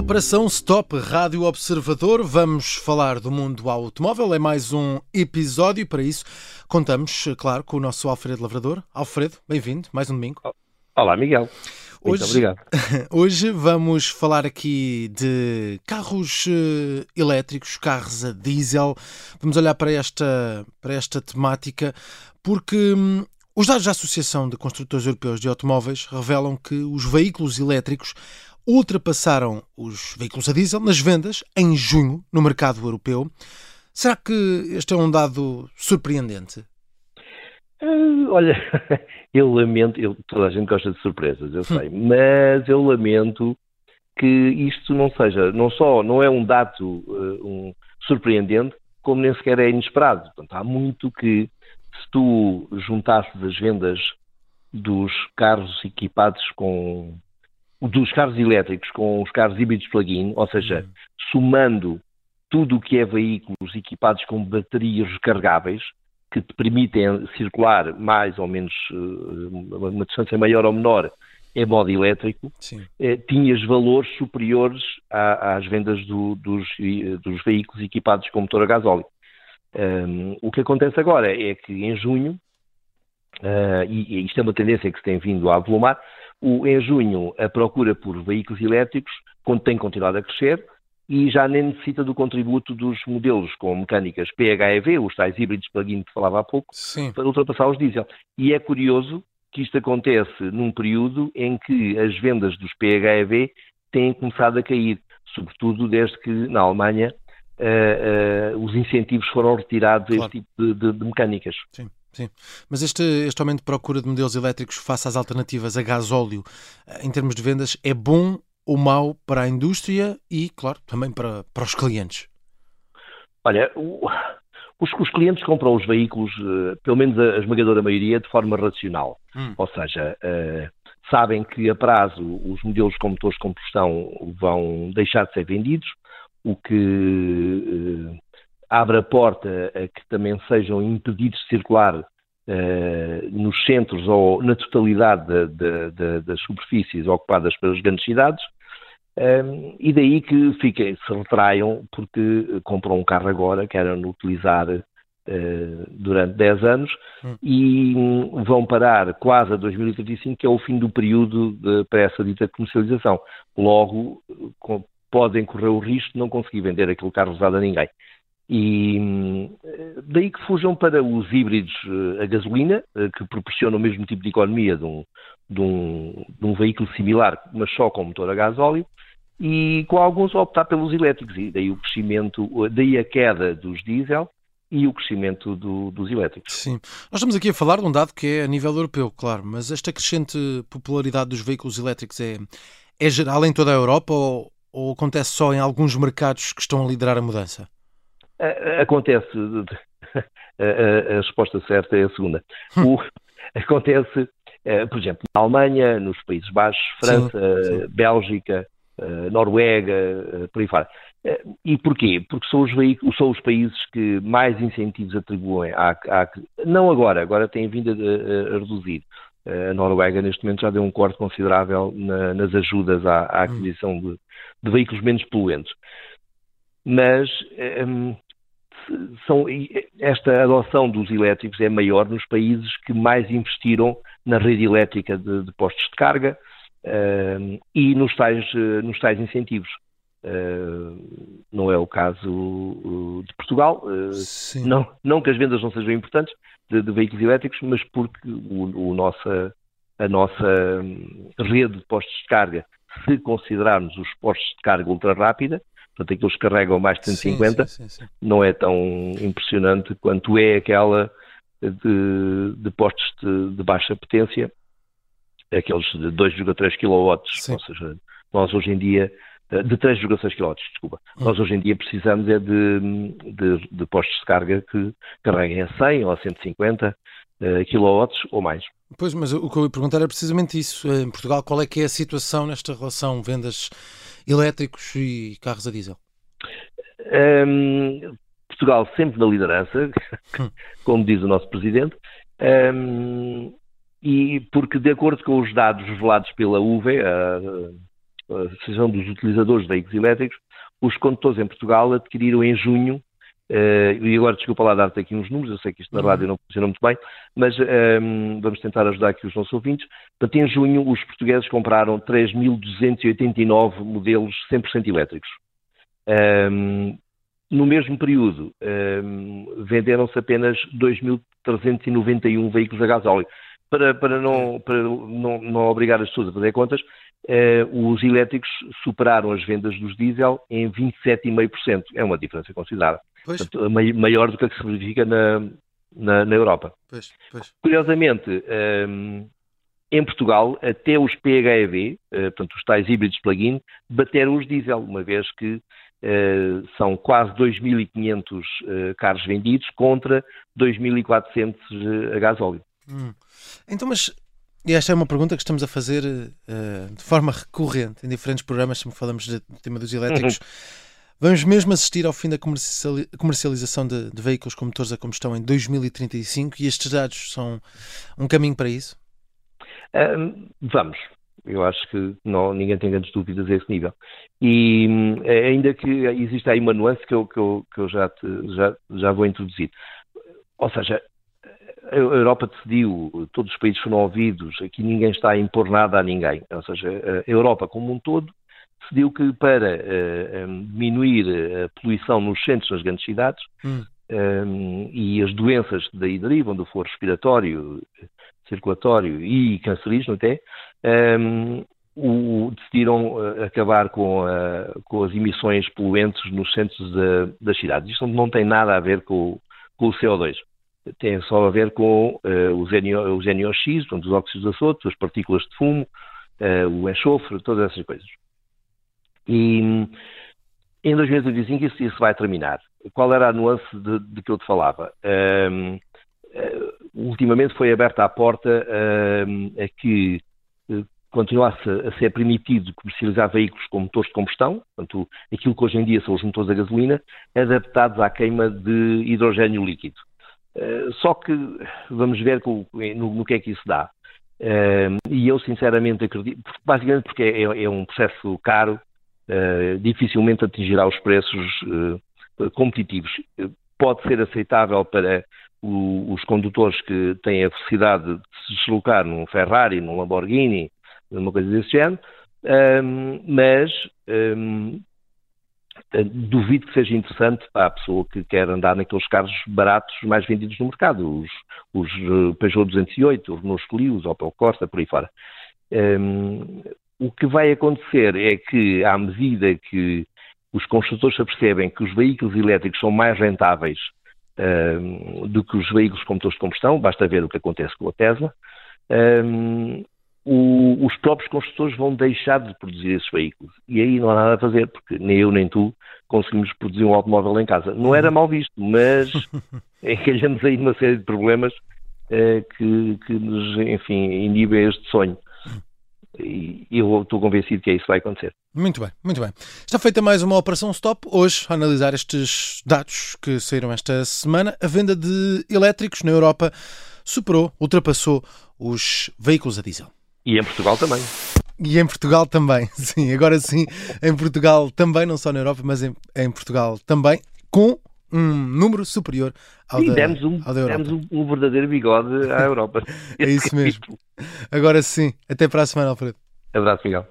Operação Stop Rádio Observador. Vamos falar do mundo automóvel. É mais um episódio. Para isso, contamos, claro, com o nosso Alfredo Lavrador. Alfredo, bem-vindo. Mais um domingo. Olá, Miguel. Muito Hoje, obrigado. hoje vamos falar aqui de carros eh, elétricos, carros a diesel. Vamos olhar para esta, para esta temática porque hum, os dados da Associação de Construtores Europeus de Automóveis revelam que os veículos elétricos ultrapassaram os veículos a diesel nas vendas em junho no mercado europeu. Será que este é um dado surpreendente? Ah, olha, eu lamento, eu- toda a gente gosta de surpresas, eu sei, mas eu lamento que isto não seja, não só não é um dado eh, um, surpreendente, como nem sequer é inesperado. Portanto, há muito que, se tu juntasses as vendas dos carros equipados com dos carros elétricos com os carros híbridos plug-in, ou seja, somando tudo o que é veículos equipados com baterias recargáveis, que te permitem circular mais ou menos eh, uma distância maior ou menor em modo elétrico, Sim. eh, tinhas valores superiores à- às vendas do- dos, eh, dos veículos equipados com motor a gasóleo. Um, o que acontece agora é que em junho, e, e isto é uma tendência que se tem vindo a avolumar, o- em junho a procura por veículos elétricos tem continuado a crescer e já nem necessita do contributo dos modelos com mecânicas PHEV, os tais híbridos plug-in que falava há pouco, Sim. para ultrapassar os diesel. E é curioso que isto acontece num período em que as vendas dos PHEV têm começado a cair, sobretudo desde que na Alemanha eh, eh, os incentivos foram retirados a Claro. este tipo de, de- de mecânicas. Sim, sim. Mas este, este aumento de procura de modelos elétricos face às alternativas a gasóleo, eh, em termos de vendas, é bom ou mau para a indústria e, claro, também para, para os clientes? Olha, o- os, os clientes compram os veículos, eh, pelo menos a, a esmagadora maioria, de forma racional. Hum. Ou seja, eh, sabem que a prazo os modelos com motores de combustão vão deixar de ser vendidos, o que eh, abre a porta a que também sejam impedidos de circular eh, nos centros ou na totalidade da- da- da- das superfícies ocupadas pelas grandes cidades. Um, e daí que fiquem, se retraiam porque eh, compram um carro agora, querem utilizar eh, durante 10 anos Hum. e hum, vão parar quase a 2035, que é o fim do período de, para essa dita comercialização. Logo, eh, com- podem correr o risco de não conseguir vender aquele carro usado a ninguém. E eh, daí que fujam para os híbridos eh, a gasolina, eh, que proporcionam o mesmo tipo de economia de um, de um, de um veículo similar, mas só com motor a gasóleo, e com alguns a optar pelos elétricos, e daí o crescimento, daí a queda dos diesel e o crescimento do- dos elétricos. Sim. Nós estamos aqui a falar de um dado que é a nível europeu, claro, mas esta crescente popularidade dos veículos elétricos é, é geral em toda a Europa ou, ou acontece só em alguns mercados que estão a liderar a mudança? Acontece, a, resposta certa é a segunda. O- acontece, eh, por exemplo, na Alemanha, nos Países Baixos, França, sim. Bélgica, eh, Noruega, eh, por aí fora. E porquê? Porque são os, veículos, são os países que mais incentivos atribuem à, à- não agora, agora têm vindo a, a- a reduzir. A Noruega, neste momento, já deu um corte considerável na- nas ajudas à, à aquisição de, de veículos menos poluentes. Mas são, esta adoção dos elétricos é maior nos países que mais investiram na rede elétrica de, de postos de carga ehm, e nos tais, eh, nos tais incentivos. Eh, não é o caso uh, de Portugal. Sim. não, não que as vendas não sejam importantes de, de veículos elétricos, mas porque o, o nossa, a nossa hum, rede de postos de carga, se considerarmos os postos de carga ultra rápida, portanto aqueles que carregam mais de 150, Sim, sim, sim, não é tão impressionante quanto é aquela de, de postos de, de baixa potência, aqueles de 2,3 kW, ou seja, nós hoje em dia, eh, de 3,6 kW, desculpa, Hum. nós hoje em dia precisamos é de, de, de postos de carga que carreguem a 100 ou a 150 eh, kW ou mais. Pois, mas o que eu ia perguntar é precisamente isso. Em Portugal, qual é que é a situação nesta relação vendas elétricos e carros a diesel? Hum, Portugal sempre na liderança, Hum. como diz o nosso presidente, hum, e porque de acordo com os dados revelados pela UVE, a a Associação dos Utilizadores de Veículos Elétricos, os condutores em Portugal adquiriram em junho Uh, e agora, desculpa lá dar-te aqui uns números, eu sei que isto na rádio não funciona muito bem, mas um, ehm, vamos tentar ajudar aqui os nossos ouvintes. Portanto, em junho, os portugueses compraram 3.289 modelos 100% elétricos. Um, ehm, no mesmo período, um, ehm, venderam-se apenas 2.391 veículos a gasóleo. Para, para, não, para não, não obrigar as pessoas a fazer contas, uh, os elétricos superaram as vendas dos diesel em 27,5%. É uma diferença considerável. Portanto, maior do que a que se verifica na, na, na Europa. Pois, pois. Curiosamente, um, em Portugal, até os PHEV, uh, eh, portanto os tais híbridos plug-in, bateram os diesel, uma vez que uh, são quase 2.500 uh, eh, carros vendidos contra 2.400 a gasóleo. Hum. Então, mas e esta é uma pergunta que estamos a fazer de forma recorrente em diferentes programas, sempre falamos do tema dos elétricos. Uhum. Vamos mesmo assistir ao fim da comercialização de, de, veículos com motores a combustão em 2035 e estes dados são um caminho para isso? Um, vamos. Eu acho que não, ninguém tem grandes dúvidas a esse nível. E eh, ainda que exista aí uma nuance que eu, que eu, que eu já, te, já, já vou introduzir. Ou seja, a Europa decidiu, todos os países foram ouvidos, aqui ninguém está a impor nada a ninguém. Ou seja, a Europa como um todo decidiu que para uh, diminuir a poluição nos centros das grandes cidades hum. um, e as doenças que daí derivam, do foro respiratório, circulatório e cancerígeno até, um, o, decidiram uh, acabar com, uh, com, as emissões poluentes nos centros das cidades. Isto não tem nada a ver com, com o CO2 tem só a ver com uh, os, NO, os NOx, portanto, os óxidos de azoto, as partículas de fumo, uh, o enxofre, todas essas coisas. E em 2025 isso, isso vai terminar. Qual era a nuance de, de que eu te falava? Um, eh, ultimamente foi aberta a porta um, a que uh, continuasse a ser permitido comercializar veículos com motores de combustão, portanto, aquilo que hoje em dia são os motores a gasolina, adaptados à queima de hidrogênio líquido. Uh, só que vamos ver no, no, que é que isso dá. Uh, e eu sinceramente acredito, basicamente porque é, é, um processo caro, uh, dificilmente atingirá os preços uh, competitivos. Pode ser aceitável para os condutores que têm a velocidade de se deslocar num Ferrari, num Lamborghini, numa coisa desse género, um, mas um, duvido que seja interessante para a pessoa que quer andar naqueles carros baratos mais vendidos no mercado, os, os eh, Peugeot 208, os Renault Clio, os Opel Corsa, por aí fora. Um, o que vai acontecer é que, à medida que os construtores se apercebem que os veículos elétricos são mais rentáveis uh, do que os veículos com motores de combustão, basta ver o que acontece com a Tesla, um, o, os próprios construtores vão deixar de produzir esses veículos. E aí não há nada a fazer, porque nem eu nem tu conseguimos produzir um automóvel em casa. Não era mal visto, mas encalhamos aí numa série de problemas uh, que, que nos, enfim, inibem este sonho e eu estou convencido que é isso que vai acontecer. Muito bem, muito bem. Está feita mais uma operação stop hoje a analisar estes dados que saíram esta semana. A venda de elétricos na Europa superou, ultrapassou os veículos a diesel. E em Portugal também. E em Portugal também, sim, agora sim, em Portugal também, não só na Europa, mas em, em Portugal também, com um número superior ao, da, demos um, ao da Europa. Demos um, um verdadeiro bigode à Europa. é isso mesmo. Agora sim. Até para a semana, Alfredo. Abraço, Miguel.